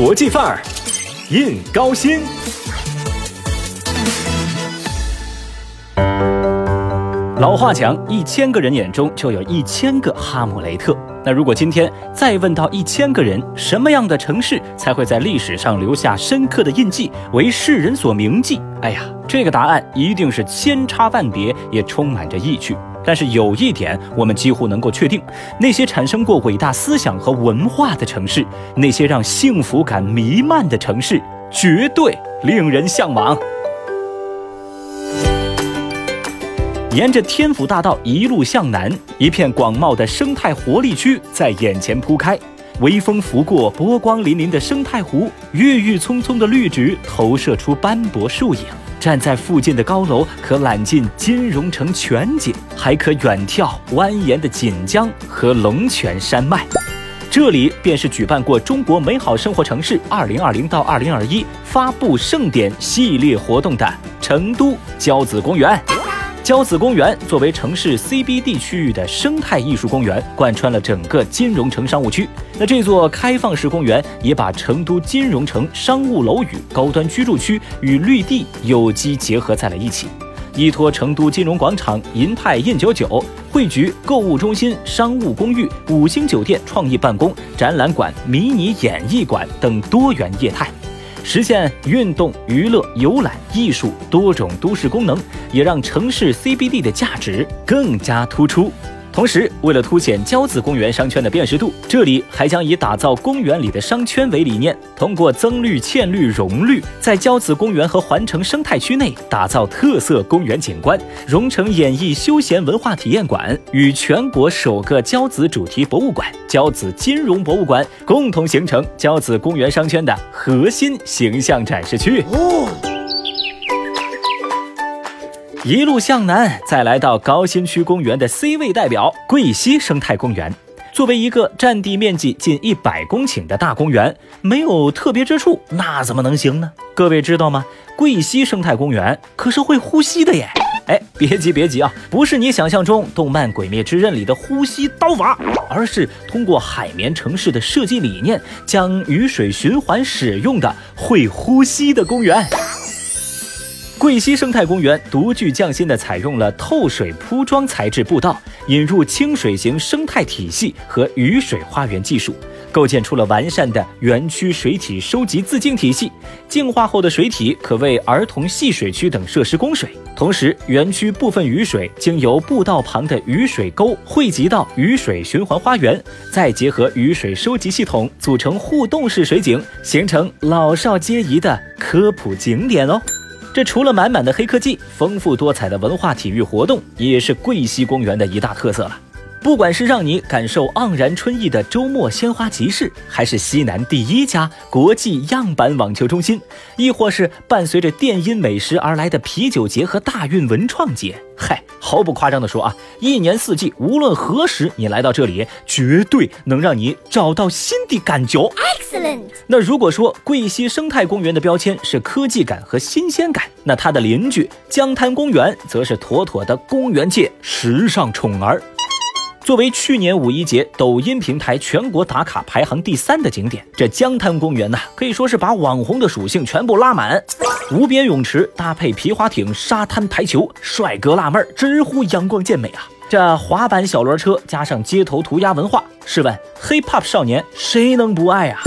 国际范儿，印高新。老话讲，一千个人眼中就有一千个哈姆雷特。那如果今天再问到一千个人，什么样的城市才会在历史上留下深刻的印记，为世人所铭记？哎呀，这个答案一定是千差万别，也充满着意趣。但是有一点，我们几乎能够确定：那些产生过伟大思想和文化的城市，那些让幸福感弥漫的城市，绝对令人向往。沿着天府大道一路向南，一片广袤的生态活力区在眼前铺开。微风拂过波光粼粼的生态湖，郁郁葱葱的绿植投射出斑驳树影。站在附近的高楼，可揽尽金融城全景，还可远眺蜿蜒的锦江和龙泉山脉。这里便是举办过“中国美好生活城市 2020” 到2021发布盛典系列活动的成都交子公园。交子公园作为城市 CBD 区域的生态艺术公园，贯穿了整个金融城商务区。那这座开放式公园也把成都金融城商务楼宇、高端居住区与绿地有机结合在了一起，依托成都金融广场、银泰印九九、汇聚购物中心、商务公寓、五星酒店、创意办公、展览馆、迷你演艺馆等多元业态。实现运动、娱乐、游览、艺术多种都市功能，也让城市 CBD 的价值更加突出。同时，为了凸显交子公园商圈的辨识度，这里还将以打造公园里的商圈为理念，通过增绿、嵌绿、融绿，在交子公园和环城生态区内打造特色公园景观，融成演艺休闲文化体验馆与全国首个交子主题博物馆——交子金融博物馆，共同形成交子公园商圈的核心形象展示区。一路向南，再来到高新区公园的 C 位代表桂溪生态公园。作为一个占地面积近一百公顷的大公园，没有特别之处，那怎么能行呢？各位知道吗？桂溪生态公园可是会呼吸的耶！哎，别急别急啊，不是你想象中动漫《鬼灭之刃》里的呼吸刀法，而是通过海绵城市的设计理念，将雨水循环使用的会呼吸的公园。桂溪生态公园独具匠心地采用了透水铺装材质步道，引入清水型生态体系和雨水花园技术，构建出了完善的园区水体收集自净体系。净化后的水体可为儿童戏水区等设施供水。同时，园区部分雨水经由步道旁的雨水沟汇集到雨水循环花园，再结合雨水收集系统，组成互动式水景，形成老少皆宜的科普景点哦。这除了满满的黑科技，丰富多彩的文化体育活动，也是桂溪公园的一大特色了。不管是让你感受盎然春意的周末鲜花集市，还是西南第一家国际样板网球中心，亦或是伴随着电音美食而来的啤酒节和大运文创节，嗨，毫不夸张的说啊，一年四季，无论何时你来到这里，绝对能让你找到新的感觉。Excellent。那如果说桂溪生态公园的标签是科技感和新鲜感，那它的邻居江滩公园则是妥妥的公园界时尚宠儿。作为去年五一节抖音平台全国打卡排行第三的景点，这江滩公园呢，可以说是把网红的属性全部拉满。无边泳池搭配皮划艇、沙滩排球，帅哥辣妹儿直呼阳光健美啊！这滑板小轮车加上街头涂鸦文化，试问 hiphop 少年谁能不爱啊？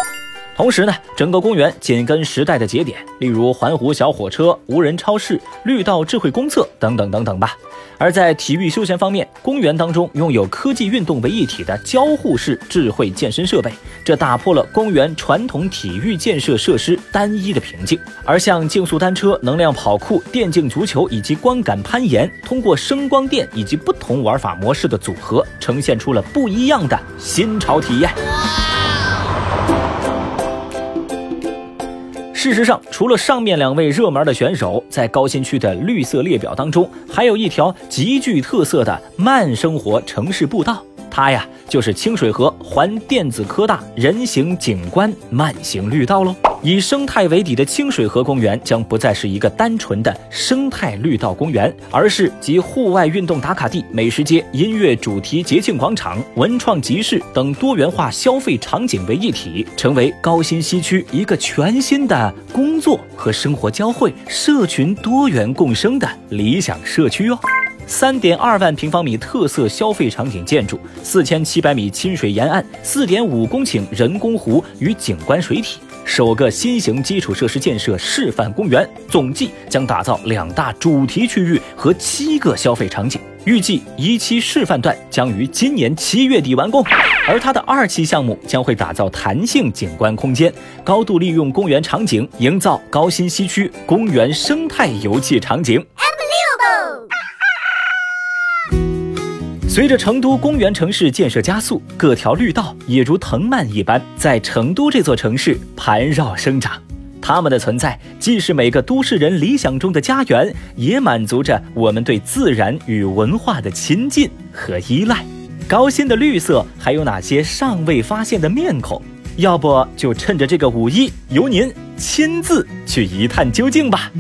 同时呢，整个公园紧跟时代的节点，例如环湖小火车、无人超市、绿道智慧公厕等等等等吧。而在体育休闲方面，公园当中拥有科技运动为一体的交互式智慧健身设备，这打破了公园传统体育建设设施单一的瓶颈。而像竞速单车、能量跑酷、电竞足球以及光感攀岩，通过声光电以及不同玩法模式的组合，呈现出了不一样的新潮体验。事实上，除了上面两位热门的选手，在高新区的绿色列表当中，还有一条极具特色的慢生活城市步道，它呀就是清水河环电子科大人行景观慢行绿道喽。以生态为底的清水河公园将不再是一个单纯的生态绿道公园，而是集户外运动打卡地、美食街、音乐主题节庆广场、文创集市等多元化消费场景为一体，成为高新西区一个全新的工作和生活交汇、社群多元共生的理想社区哦。三点二万平方米特色消费场景建筑，四千七百米亲水沿岸，四点五公顷人工湖与景观水体。首个新型基础设施建设示范公园，总计将打造两大主题区域和七个消费场景。预计一期示范段将于今年七月底完工，而它的二期项目将会打造弹性景观空间，高度利用公园场景，营造高新西区公园生态游憩场景。随着成都公园城市建设加速，各条绿道也如藤蔓一般在成都这座城市盘绕生长。它们的存在，既是每个都市人理想中的家园，也满足着我们对自然与文化的亲近和依赖。高新的绿色还有哪些尚未发现的面孔？要不就趁着这个五一，由您亲自去一探究竟吧。